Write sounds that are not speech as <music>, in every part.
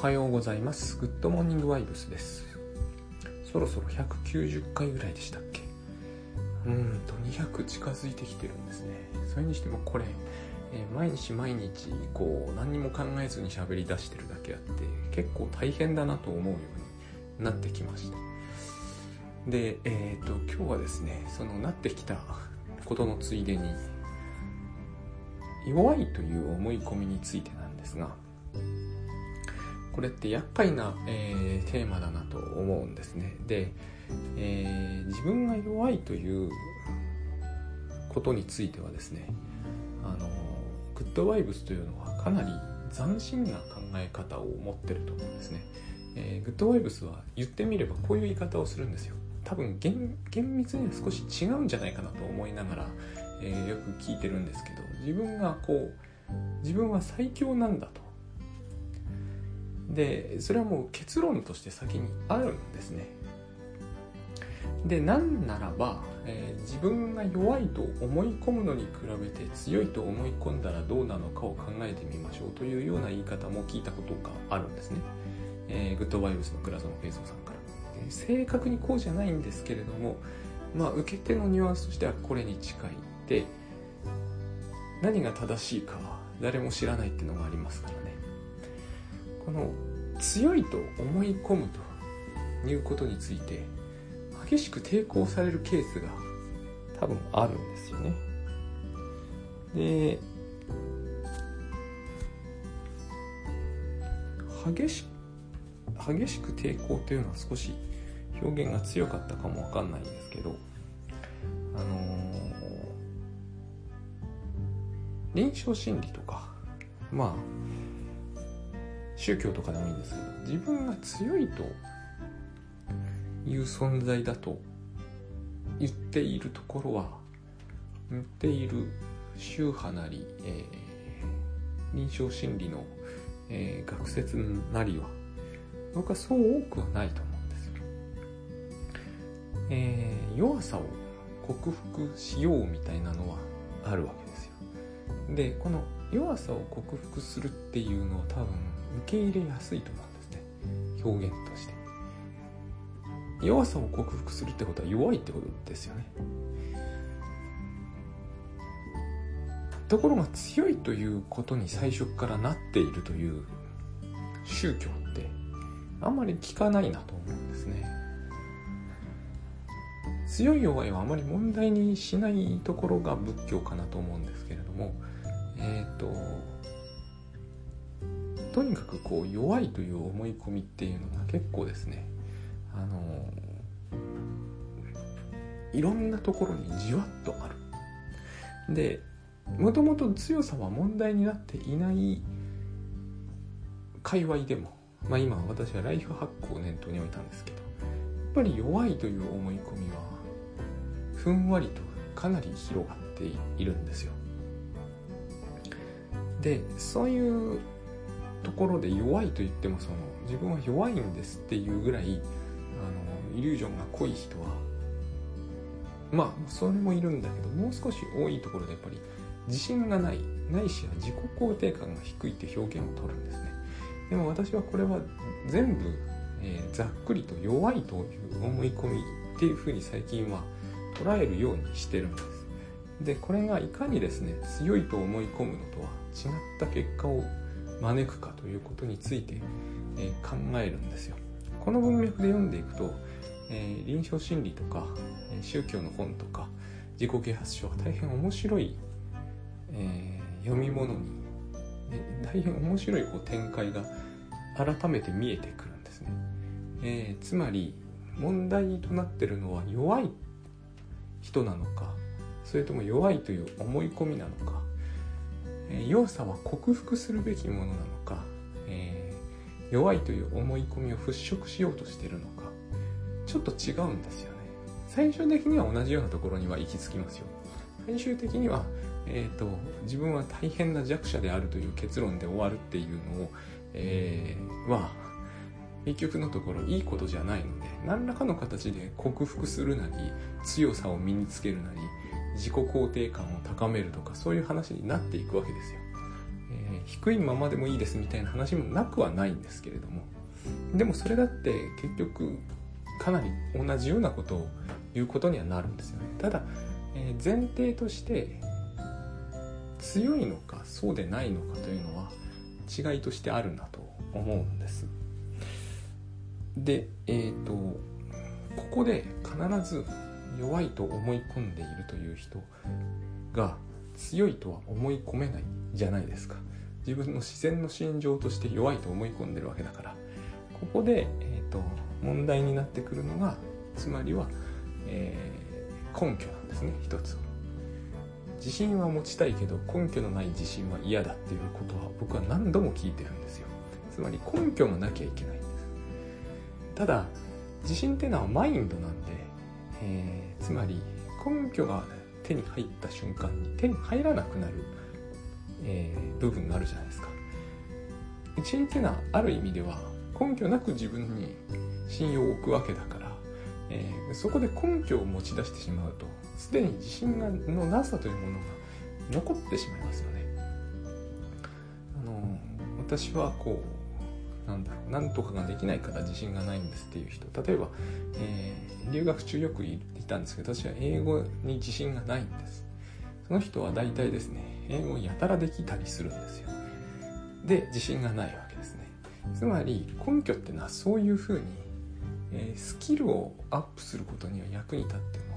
はようございます。グッドモーニングバイブスです。そろそろ190回ぐらいでしたっけ？うんと200近づいてきてるんですね。それにしてもこれ、えー毎日毎日こう何にも考えずに喋り出してるだけあって結構大変だなと思うようになってきました。で、えっ、と今日はですね、そのなってきたことのついでに弱いという思い込みについてなんですが、これって厄介な、えーテーマだなと思うんですね。で、えー自分が弱いということについてはですね、あのグッドバイブスというのはかなり斬新な考え方を持ってると思うんですね。えーグッドバイブスは言ってみればこういう言い方をするんですよ。多分厳厳密には少し違うんじゃないかなと思いながら、えーよく聞いてるんですけど自分がこう自分は最強なんだとでそれはもう結論として先にあるんですね。でなんならば、えー自分が弱いと思い込むのに比べて強いと思い込んだらどうなのかを考えてみましょうというような言い方も聞いたことがあるんですね、えーグッドバイブスの倉園慶三さんから、えー正確にこうじゃないんですけれどもまあ受け手のニュアンスとしてはこれに近い。で何が正しいかは誰も知らないっていうのがありますから。この強いと思い込むということについて激しく抵抗されるケースが多分あるんですよね。で激し激しく抵抗というのは少し表現が強かったかもわかんないんですけどあのー臨床心理とかまあ宗教とかでもいいんですけど自分が強いという存在だと言っているところは言っている宗派なり、えー臨床心理の、えー学説なりは僕はそう多くはないと思うんですよ、えー弱さを克服しようみたいなのはあるわけですよ。でこの弱さを克服するっていうのは多分受け入れやすいと思うんですね。表現として。弱さを克服するってことは弱いってことですよね。ところが強いということに最初からなっているという宗教ってあんまり聞かないなと思うんですね。強い弱いはあまり問題にしないところが仏教かなと思うんですけれどもえっ、ととにかくこう弱いという思い込みっていうのが結構ですねあのいろんなところにじわっとある。でもともと強さは問題になっていない界隈でもまあ今私はライフハックを念頭に置いたんですけどやっぱり弱いという思い込みはふんわりとかなり広がっているんですよ。でそういうところで弱いと言ってもその自分は弱いんですっていうぐらいあのイリュージョンが濃い人はまあそれもいるんだけどもう少し多いところでやっぱり自信がないないしは自己肯定感が低いって表現を取るんですね。でも私はこれは全部、えーざっくりと弱いという思い込みっていうふうに最近は捉えるようにしてるんです。でこれがいかにですね強いと思い込むのとは違った結果を招くかということについて、え考えるんですよ。この文脈で読んでいくと、え臨床心理とか、宗教の本とか自己啓発書は大変面白い、え読み物に、え大変面白いこう展開が改めて見えてくるんですね、えーつまり問題となってるのは弱い人なのかそれとも弱いという思い込みなのか、え弱さは克服するべきものなのか、えー弱いという思い込みを払拭しようとしてるのかちょっと違うんですよね。最終的には同じようなところには行き着きますよ。最終的には、えー、と自分は大変な弱者であるという結論で終わるっていうのを、えーは結局のところいいことじゃないので何らかの形で克服するなり強さを身につけるなり自己肯定感を高めるとかそういう話になっていくわけですよ。えー、低いままでもいいですみたいな話もなくはないんですけれども。でもそれだって結局かなり同じようなことを言うことにはなるんですよね。ただ、えー、前提として強いのかそうでないのかというのは違いとしてあるなと思うんです。でえっ、ー、とここで必ず弱いと思い込んでいるという人が強いとは思い込めないじゃないですか。自分の自然の心情として弱いと思い込んでるわけだから。ここで、えーと、問題になってくるのがつまりは、えー、根拠なんですね一つ自信は持ちたいけど根拠のない自信は嫌だっていうことは僕は何度も聞いてるんですよ。つまり根拠もなきゃいけないんです。ただ自信っていうのはマインドなんで、えー、つまり根拠が手に入った瞬間に手に入らなくなる、えー、部分があるじゃないですか自信っていうのはある意味では根拠なく自分に信用を置くわけだから、えー、そこで根拠を持ち出してしまうとすでに自信がのなさというものが残ってしまいますよね。あの私はこうなんだろうなんとかができないから自信がないんですっていう人例えば、えー、留学中よくいるたんですけど私は英語に自信がないんです。その人は大体ですね英語をやたらできたりするんですよ。で自信がないわけですね。つまり根拠っていうのはそういうふうに、えー、スキルをアップすることには役に立っても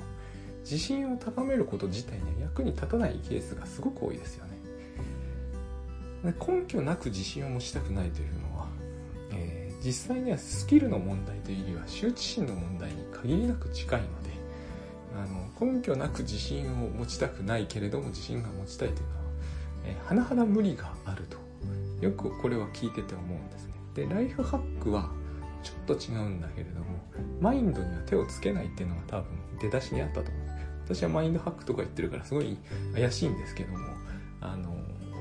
自信を高めること自体には役に立たないケースがすごく多いですよね。根拠なく自信を持ちたくないというのは、えー、実際にはスキルの問題というよりは羞恥心の問題に限りなく近いのあの根拠なく自信を持ちたくないけれども自信が持ちたいというのは、えー、甚だ無理があるとよくこれは聞いてて思うんですね。でライフハックはちょっと違うんだけれどもマインドには手をつけないっていうのが多分出だしにあったと思う私はマインドハックとか言ってるからすごい怪しいんですけどもあの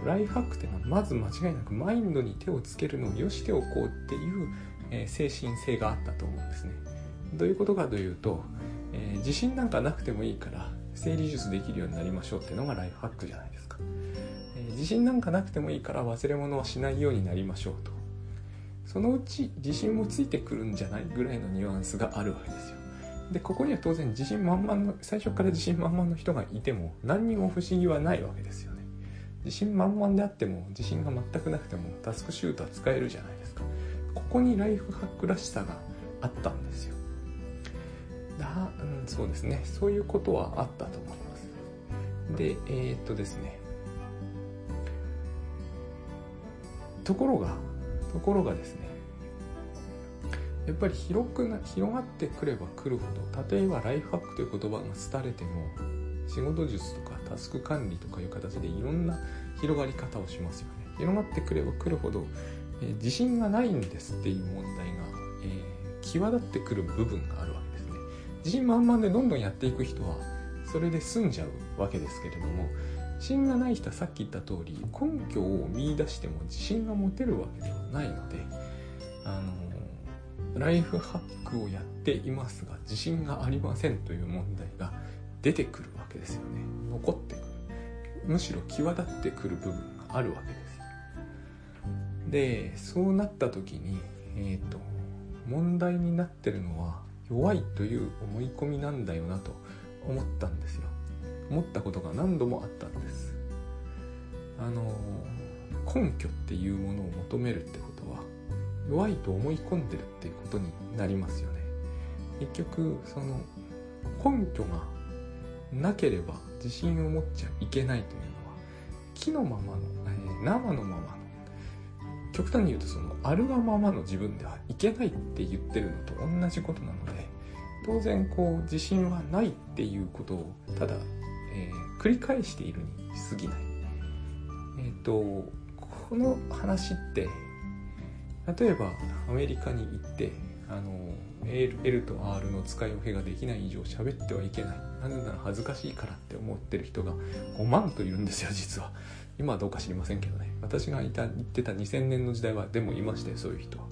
ライフハックっていうのはまず間違いなくマインドに手をつけるのをよしておこうっていう、え、精神性があったと思うんですね。どういうことかというと、えー、自信なんかなくてもいいから整理術できるようになりましょうっていうのがライフハックじゃないですか、えー、自信なんかなくてもいいから忘れ物はしないようになりましょうと。そのうち自信もついてくるんじゃないぐらいのニュアンスがあるわけですよ。でここには当然自信満々の最初から自信満々の人がいても何にも不思議はないわけですよね。自信満々であっても自信が全くなくてもタスクシュートは使えるじゃないですか。ここにライフハックらしさがあったんですよ、そうですね。そういうことはあったと思います。でえー、っとですね。ところがところがですね。やっぱり広くな広がってくればくるほど例えばライフハックという言葉が廃れても仕事術とかタスク管理とかいう形でいろんな広がり方をしますよね。広がってくればくるほど、えー、自信がないんですっていう問題が、えー、際立ってくる部分がある。自信満々でどんどんやっていく人はそれで済んじゃうわけですけれども自信がない人はさっき言った通り根拠を見いだしても自信が持てるわけではないのであのライフハックをやっていますが自信がありませんという問題が出てくるわけですよね。残ってくる。むしろ際立ってくる部分があるわけですでそうなった時にえっ、ー、と問題になってるのは弱いという思い込みなんだよなと思ったんですよ。思ったことが何度もあったんです。あの根拠っていうものを求めるってことは弱いと思い込んでるっていうことになりますよね。結局その根拠がなければ自信を持っちゃいけないというのは木のままの、えー、生のままの極端に言うとそのあるがままの自分ではいけないって言ってるのと同じことなので当然こう自信はないっていうことをただ、えー、繰り返しているに過ぎない。えっ、ー、とこの話って例えばアメリカに行ってあの L, L と R の使い分けができない以上喋ってはいけない。なぜなら恥ずかしいからって思ってる人が5万といるんですよ実は。今はどうか知りませんけどね。私がいた言ってた2000年の時代はでもいましたよそういう人は。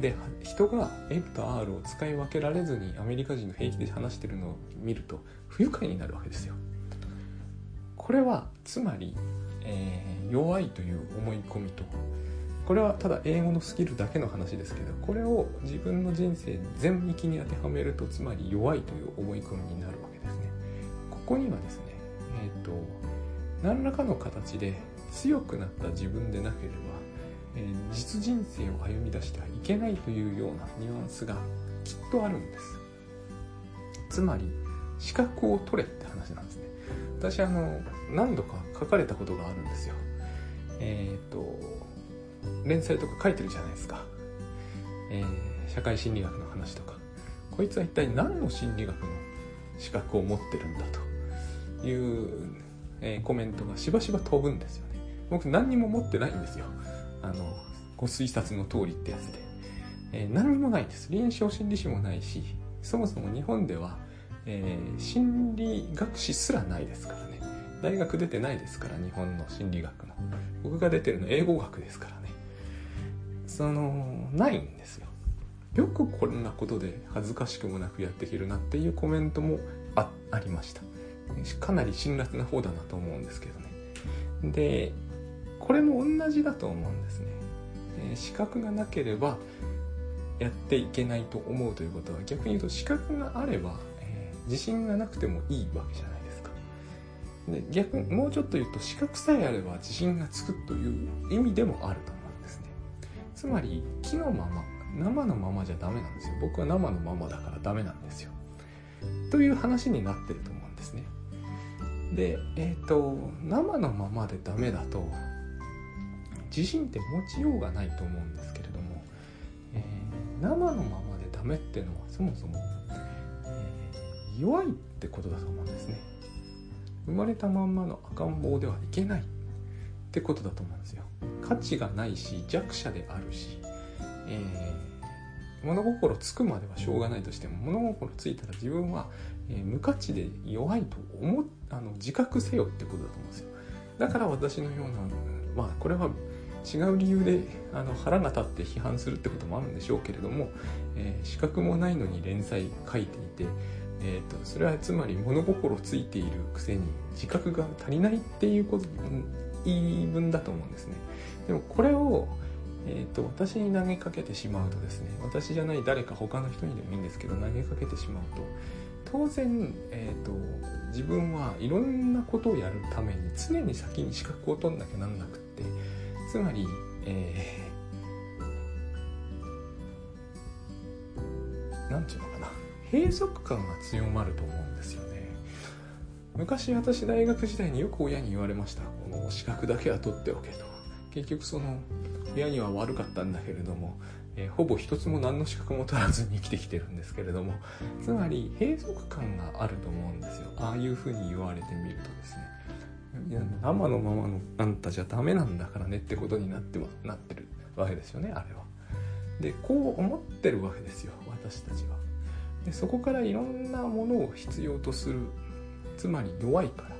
で人が L と R を使い分けられずにアメリカ人の平気で話してるのを見ると不愉快になるわけですよ。これはつまり、えー弱いという思い込みと。これはただ英語のスキルだけの話ですけどこれを自分の人生全域に当てはめるとつまり弱いという思い込みになるわけですね。ここにはですねえっ、と何らかの形で強くなった自分でなければ、え実人生を歩み出してはいけないというようなニュアンスがきっとあるんです。つまり資格を取れって話なんですね。私あの何度か書かれたことがあるんですよ。えっ、と連載とか書いてるじゃないですか、えー社会心理学の話とか。こいつは一体何の心理学の資格を持ってるんだという、えーコメントがしばしば飛ぶんですよね。僕何にも持ってないんですよ。あのご推察の通りってやつで、えー何にもないんです。臨床心理士もないしそもそも日本では、えー心理学士すらないですからね。大学出てないですから日本の心理学の。僕が出てるの英語学ですからね。そのないんですよ。よくこんなことで恥ずかしくもなくやっていけるなっていうコメントもあありました。かなり辛辣な方だなと思うんですけどね。でこれも同じだと思うんですね、えー資格がなければやっていけないと思うということは逆に言うと資格があれば、えー自信がなくてもいいわけじゃないですか。で逆にもうちょっと言うと資格さえあれば自信がつくという意味でもあると思うんですね。つまり木のまま生のままじゃダメなんですよ。僕は生のままだからダメなんですよ。という話になってると思うんですね。でえっ、と生のままでダメだと自信って持ちようがないと思うんですけれども、えー生のままでダメっていうのはそもそも、えー弱いってことだと思うんですね。生まれたまんまの赤ん坊ではいけないってことだと思うんですよ。価値がないし弱者であるし、えー物心つくまではしょうがないとしても物心ついたら自分は、えー無価値で弱いと思あの自覚せよってことだと思うんですよ。だから私のようなまあこれは違う理由であの腹が立って批判するってこともあるんでしょうけれども、えー資格もないのに連載書いていて、えー、とそれはつまり物心ついているくせに自覚が足りないっていうこと言い分だと思うんですね。でもこれを、えー、と私に投げかけてしまうとですね私じゃない誰か他の人にでもいいんですけど投げかけてしまうと当然、えー、と自分はいろんなことをやるために常に先に資格を取んなきゃなんなくってつまり、えーなんていうのかな。閉塞感が強まると思うんですよね。昔私大学時代によく親に言われました。この資格だけは取っておけと。結局その親には悪かったんだけれども、えーほぼ一つも何の資格も取らずに生きてきてるんですけれども。つまり閉塞感があると思うんですよ。ああいうふうに言われてみるとですね。いや生のままのあんたじゃダメなんだからねってことになってはなってるわけですよねあれは。でこう思ってるわけですよ私たちは。でそこからいろんなものを必要とするつまり弱いから。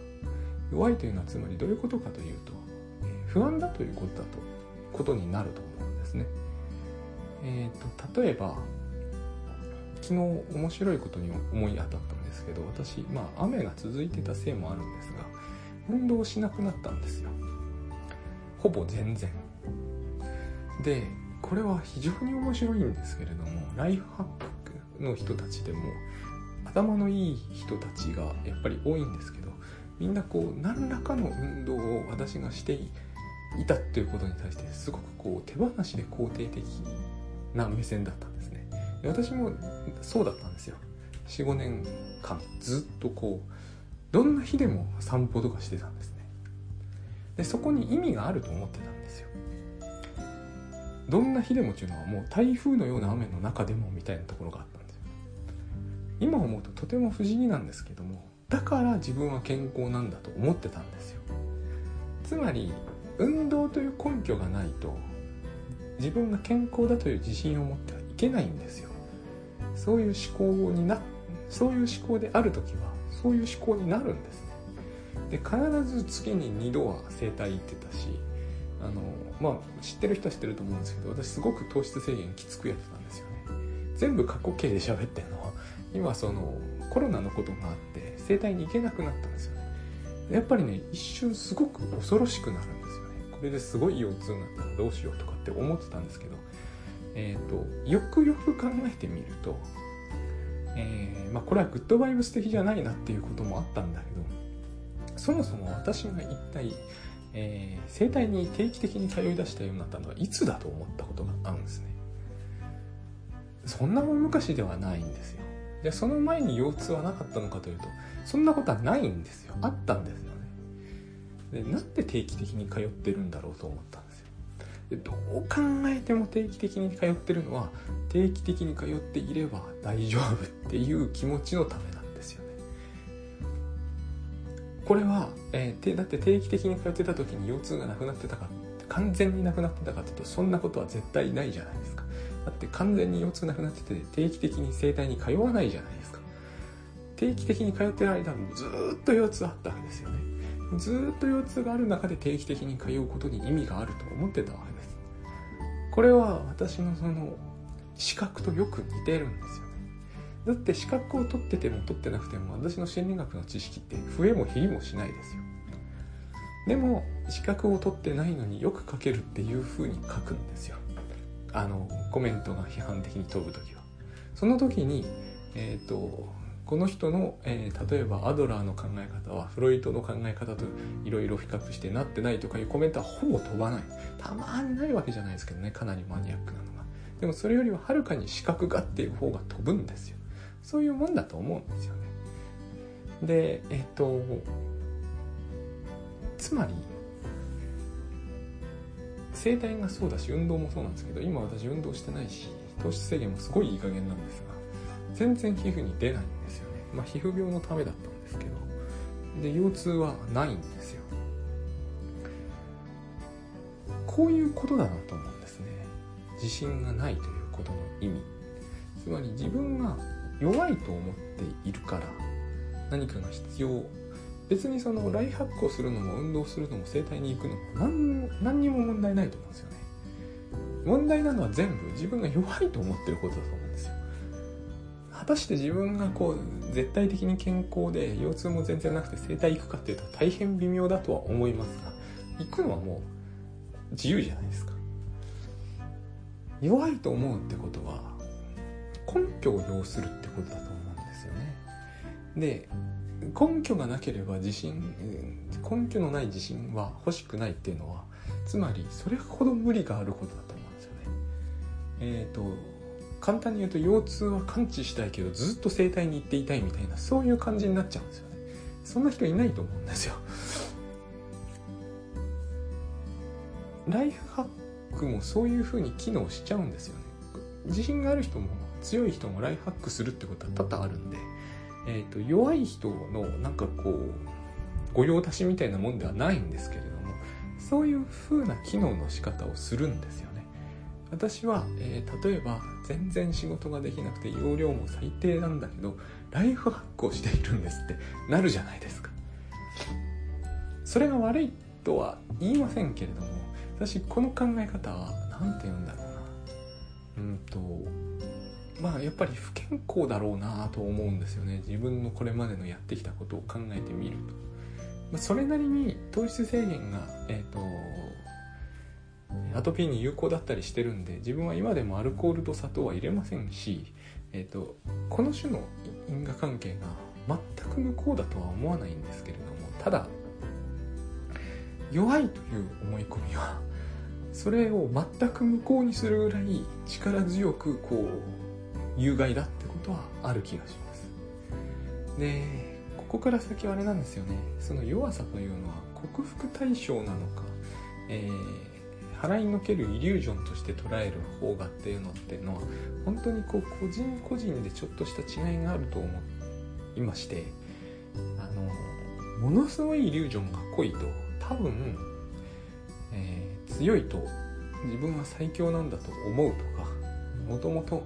弱いというのはつまりどういうことかというと、え不安だということだとことになると思うんですね。えー、と例えば昨日面白いことに思い当たったんですけど私、まあ、雨が続いてたせいもあるんですが運動しなくなったんですよ。ほぼ全然。でこれは非常に面白いんですけれどもライフハックの人たちでも頭のいい人たちがやっぱり多いんですけどみんなこう何らかの運動を私がしていたっていうことに対してすごくこう手放しで肯定的な目線だったんですね。私もそうだったんですよ。45年間ずっとこうどんな日でも散歩とかしてたんですね。でそこに意味があると思ってたんですよ。どんな日でもっていうのはもう台風のような雨の中でもみたいなところがあったんですよ。今思うととても不思議なんですけどもだから自分は健康なんだと思ってたんですよ。つまり運動という根拠がないと自分が健康だという自信を持ってはいけないんですよ。そういう思考になそういう思考である時はそういう思考になるんです。ねで必ず月に2度は整体行ってたしあのまあ知ってる人は知ってると思うんですけど私すごく糖質制限きつくやってたんですよね。全部過去形で喋ってるのは今そのコロナのことがあって整体に行けなくなったんですよね。やっぱりね一瞬すごく恐ろしくなるんですよね。これですごい腰痛になったらどうしようとかって思ってたんですけど、えーと、よくよく考えてみると、えー、まあ、これはグッドバイブス的じゃないなっていうこともあったんだけどそもそも私が一体、えー、整体に定期的に通い出したようになったのはいつだと思ったことがあるんですね。そんな大昔ではないんですよ。でその前に腰痛はなかったのかというとそんなことはないんですよ。あったんですよね。でなんで定期的に通ってるんだろうと思ったんでどう考えても定期的に通ってるのは定期的に通っていれば大丈夫っていう気持ちのためなんですよね。これは、えー、だって定期的に通ってた時に腰痛がなくなってたか完全になくなってたかっていうとそんなことは絶対ないじゃないですか。だって完全に腰痛なくなってて定期的に整体に通わないじゃないですか。定期的に通ってる間ずっと腰痛あったわけですよね。ずっと腰痛がある中で定期的に通うことに意味があると思ってたわこれは私のその資格とよく似てるんですよね。だって資格を取ってても取ってなくても私の心理学の知識って増えも減りもしないですよ。でも資格を取ってないのによく書けるっていう風に書くんですよ。あのコメントが批判的に飛ぶ時は。その時にえっ、ー、とこの人の、えー、例えばアドラーの考え方はフロイトの考え方といろいろ比較してなってないとかいうコメントはほぼ飛ばない。たまにないわけじゃないですけどね。かなりマニアックなのが。でもそれよりははるかに視覚がっていう方が飛ぶんですよ。そういうもんだと思うんですよね。でえっ、ー、とつまり整体がそうだし運動もそうなんですけど今私運動してないし糖質制限もすごいいい加減なんですが全然皮膚に出ない。んまあ皮膚病のためだったんですけどで腰痛はないんですよ。こういうことだなと思うんですね。自信がないということの意味。つまり自分が弱いと思っているから何かが必要。別にそのライハックをするのも運動するのも整体に行くのも何何にも問題ないと思うんですよね。問題なのは全部自分が弱いと思ってることだと思うんですよ。たして自分がこう絶対的に健康で腰痛も全然なくて整体行くかっていうと大変微妙だとは思いますが行くのはもう自由じゃないですか弱いと思うってことは根拠を要するってことだと思うんですよねで根拠がなければ自信根拠のない自信は欲しくないっていうのはつまりそれほど無理があることだと思うんですよね。えっ、ー、と簡単に言うと腰痛は完治したいけどずっと整体に行っていたいみたいなそういう感じになっちゃうんですよね。そんな人いないと思うんですよ。ライフハックもそういうふうに機能しちゃうんですよね。自信がある人も強い人もライフハックするってことは多々あるんで。えーと、弱い人のなんかこう御用達みたいなもんではないんですけれどもそういう風な機能の仕方をするんですよ私は、えー、例えば全然仕事ができなくて容量も最低なんだけどライフハックをしているんですってなるじゃないですか。それが悪いとは言いませんけれども私この考え方は何て言うんだろうな。うんとまあやっぱり不健康だろうなと思うんですよね。自分のこれまでのやってきたことを考えてみると、まあ、それなりに糖質制限がえっ、ー、とアトピーに有効だったりしてるんで自分は今でもアルコールと砂糖は入れませんし、えーと、この種の因果関係が全く無効だとは思わないんですけれどもただ弱いという思い込みはそれを全く無効にするぐらい力強くこう有害だってことはある気がします。でここから先はあれなんですよね。その弱さというのは克服対象なのか、えー、払いのけるイリュージョンとして捉える方がっていうのっていうのは本当にこう個人個人でちょっとした違いがあると思いましてあのものすごいイリュージョンが濃いと多分、えー、強いと自分は最強なんだと思うとかもともと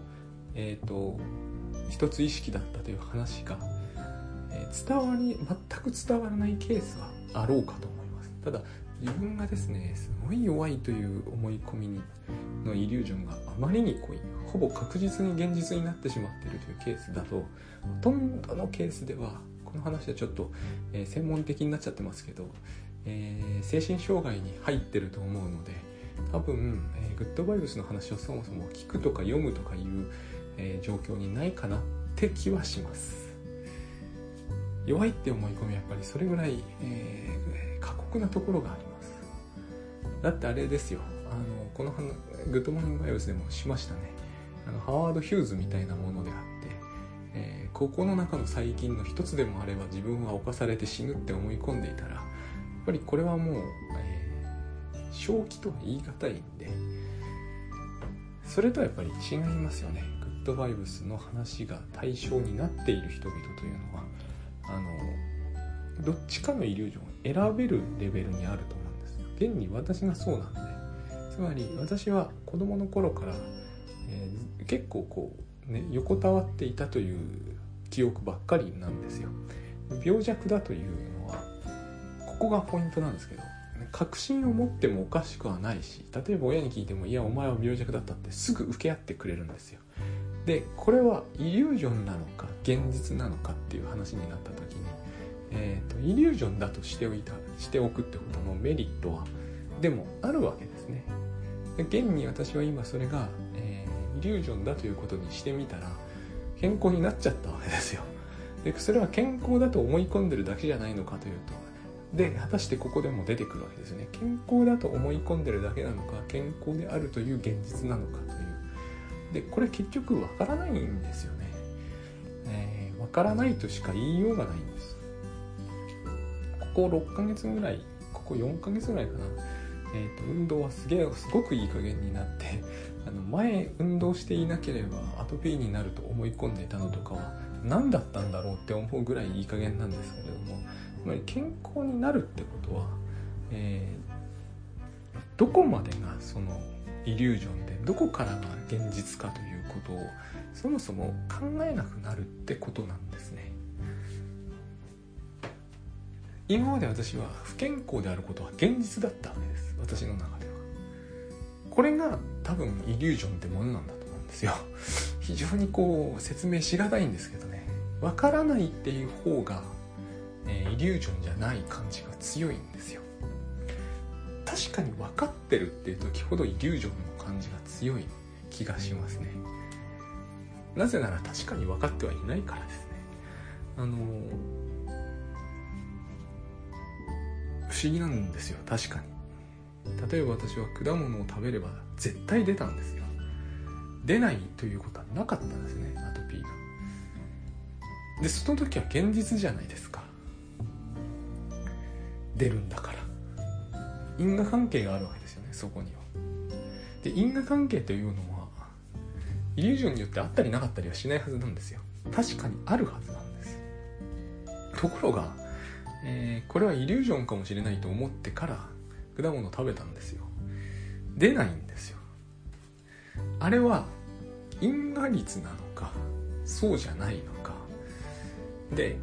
えっ、ー、と一つ意識だったという話が、えー、伝わり全く伝わらないケースはあろうかと思います。ただ自分がですねすごい弱いという思い込みにのイリュージョンがあまりに濃いほぼ確実に現実になってしまっているというケースだとほとんどのケースではこの話はちょっと、えー、専門的になっちゃってますけどえー、精神障害に入ってると思うので多分、えー、グッドバイブスの話をそもそも聞くとか読むとかいう、え、状況にないかなって気はします。弱いって思い込みやっぱりそれぐらい、え、過酷なところがあります。だってあれですよ。あのこのグッドモーニングバイブスでもしましたね。あのハワード・ヒューズみたいなものであって、えー、ここの中の細菌の一つでもあれば自分は侵されて死ぬって思い込んでいたらやっぱりこれはもう、えー、正気とは言い難いんでそれとはやっぱり違いますよね。グッドバイブスの話が対象になっている人々というのはあのどっちかのイリュージョンを選べるレベルにあると現に私がそうなんでつまり私は子供の頃から、えー、結構こうね横たわっていたという記憶ばっかりなんですよ。病弱だというのはここがポイントなんですけど確信を持ってもおかしくはないし例えば親に聞いても「いやお前は病弱だった」ってすぐ受け合ってくれるんですよ。でこれはイリュージョンなのか現実なのかっていう話になった時に、えーと、イリュージョンだとしておいたしておくってことのメリットはでもあるわけですね。現に私は今それが、えー、イリュージョンだということにしてみたら健康になっちゃったわけですよ。でそれは健康だと思い込んでるだけじゃないのかというとで果たしてここでも出てくるわけですね。健康だと思い込んでるだけなのか健康であるという現実なのかという。でこれ結局わからないんですよね。えー、分からないとしか言いようがないんです。ここ6ヶ月ぐらいここ4ヶ月ぐらいかな。えーと、運動はすげえすごくいい加減になって <laughs> あの前運動していなければアトピーになると思い込んでいたのとかは何だったんだろうって思うぐらいいい加減なんですけれどもつまり健康になるってことは、えー、どこまでがそのイリュージョンでどこからが現実かということをそもそも考えなくなるってことなんですね。今まで私は不健康であることは現実だったわけです。私の中では。これが多分イリュージョンってものなんだと思うんですよ。<laughs> 非常にこう説明しがたいんですけどね。わからないっていう方が、え、イリュージョンじゃない感じが強いんですよ。確かに分かってるっていう時ほどイリュージョンの感じが強い気がしますね。なぜなら確かに分かってはいないからですね。あの思議なんですよ確かに。例えば私は果物を食べれば絶対出たんですよ。出ないということはなかったんですねアトピーが。でその時は現実じゃないですか。出るんだから。因果関係があるわけですよねそこには。で因果関係というのはイリュージョンによってあったりなかったりはしないはずなんですよ。確かにあるはずなんです。ところが、えー、これはイリュージョンかもしれないと思ってから果物食べたんですよ。出ないんですよ。あれは因果率なのかそうじゃないのか。で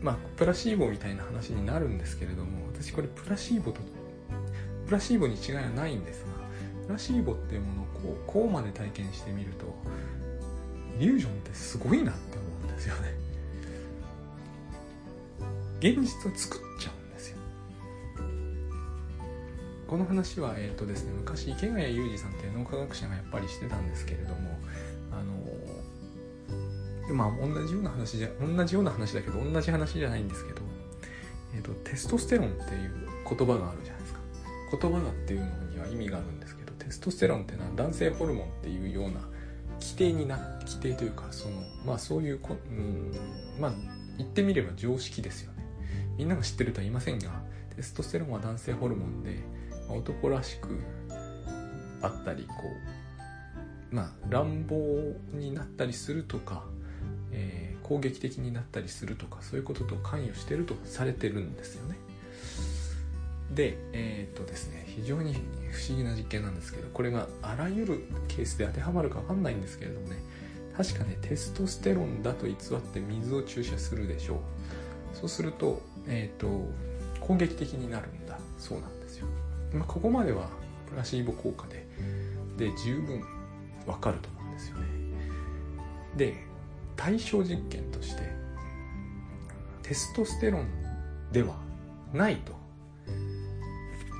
まあプラシーボみたいな話になるんですけれども私これプラシーボとプラシーボに違いはないんですがプラシーボっていうものをこうこうまで体験してみるとイリュージョンってすごいなって思うんですよね。現実を作っちゃうんですよ。この話はえっ、ー、とですね昔池谷裕二さんっていう脳科学者がやっぱりしてたんですけれどもあのまあ同じような話じゃ同じような話だけど同じ話じゃないんですけど、えーと、テストステロンっていう言葉があるじゃないですか。言葉だっていうのには意味があるんですけどテストステロンっていうのは男性ホルモンっていうような規定にな規定というかそのまあそういうこ、うん、まあ言ってみれば常識ですよね。みんなが知ってるとは言いませんがテストステロンは男性ホルモンで、ま、男らしくあったりこうまあ乱暴になったりするとか、えー、攻撃的になったりするとかそういうことと関与してるとされてるんですよね。でえっ、とですね非常に不思議な実験なんですけどこれがあらゆるケースで当てはまるか分かんないんですけれどもね確かねテストステロンだと偽って水を注射するでしょう。そうすると,、えーと、攻撃的になるんだ。そうなんですよ、まあ、ここまではプラシーボ効果でで十分わかると思うんですよね。で対象実験としてテストステロンではないと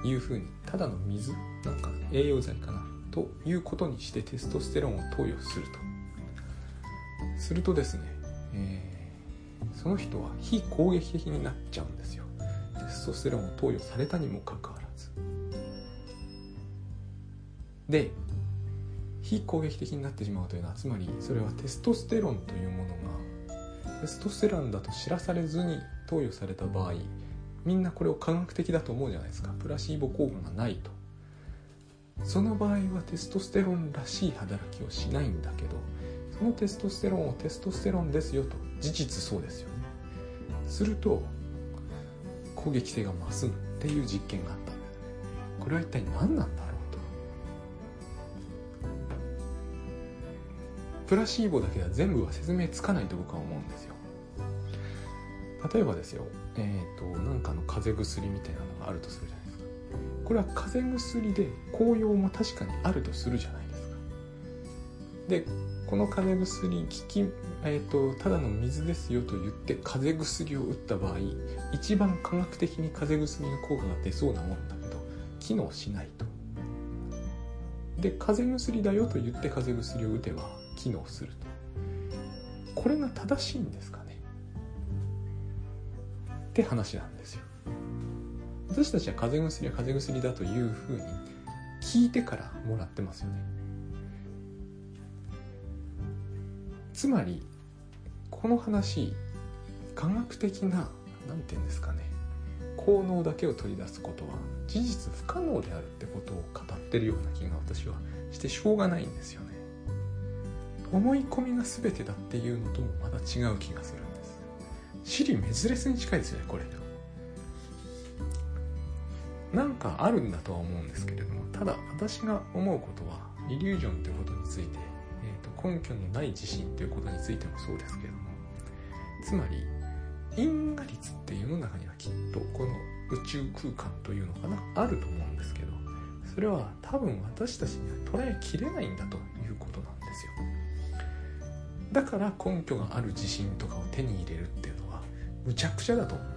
いうふうにただの水なんか栄養剤かなということにしてテストステロンを投与すると。するとですね、えー、その人は非攻撃的になっちゃうんですよ。テストステロンを投与されたにもかかわらず。で非攻撃的になってしまうというのはつまりそれはテストステロンというものがテストステロンだと知らされずに投与された場合みんなこれを科学的だと思うじゃないですか。プラシーボ効果がないと。その場合はテストステロンらしい働きをしないんだけどそのテストステロンをテストステロンですよと事実そうですよね。すると攻撃性が増すっていう実験があった。これは一体何なんだろうと。プラシーボだけでは全部は説明つかないと僕は思うんですよ。例えばですよ。えっ、ー、となんかの風邪薬みたいなのがあるとするじゃないですか。これは風邪薬で効用も確かにあるとするじゃない。でこの風邪薬効き、えーと、ただの水ですよと言って風邪薬を打った場合一番科学的に風邪薬の効果が出そうなもんだけど機能しないと。で風邪薬だよと言って風邪薬を打てば機能すると。これが正しいんですかね。って話なんですよ。私たちは風邪薬は風邪薬だというふうに聞いてからもらってますよね。つまりこの話科学的な何て言うんですかね効能だけを取り出すことは事実不可能であるってことを語ってるような気が私はしてしょうがないんですよね。思い込みが全てだっていうのともまた違う気がするんです。シリメズレスに近いですよねこれなんかあるんだとは思うんですけれどもただ私が思うことはイリュージョンということについて、根拠のない自信ということについてもそうですけどもつまり因果率って世の中にはきっとこの宇宙空間というのかなあると思うんですけどそれは多分私たちには捉えきれないんだということなんですよ。だから根拠がある自信とかを手に入れるっていうのはむちゃくちゃだと思う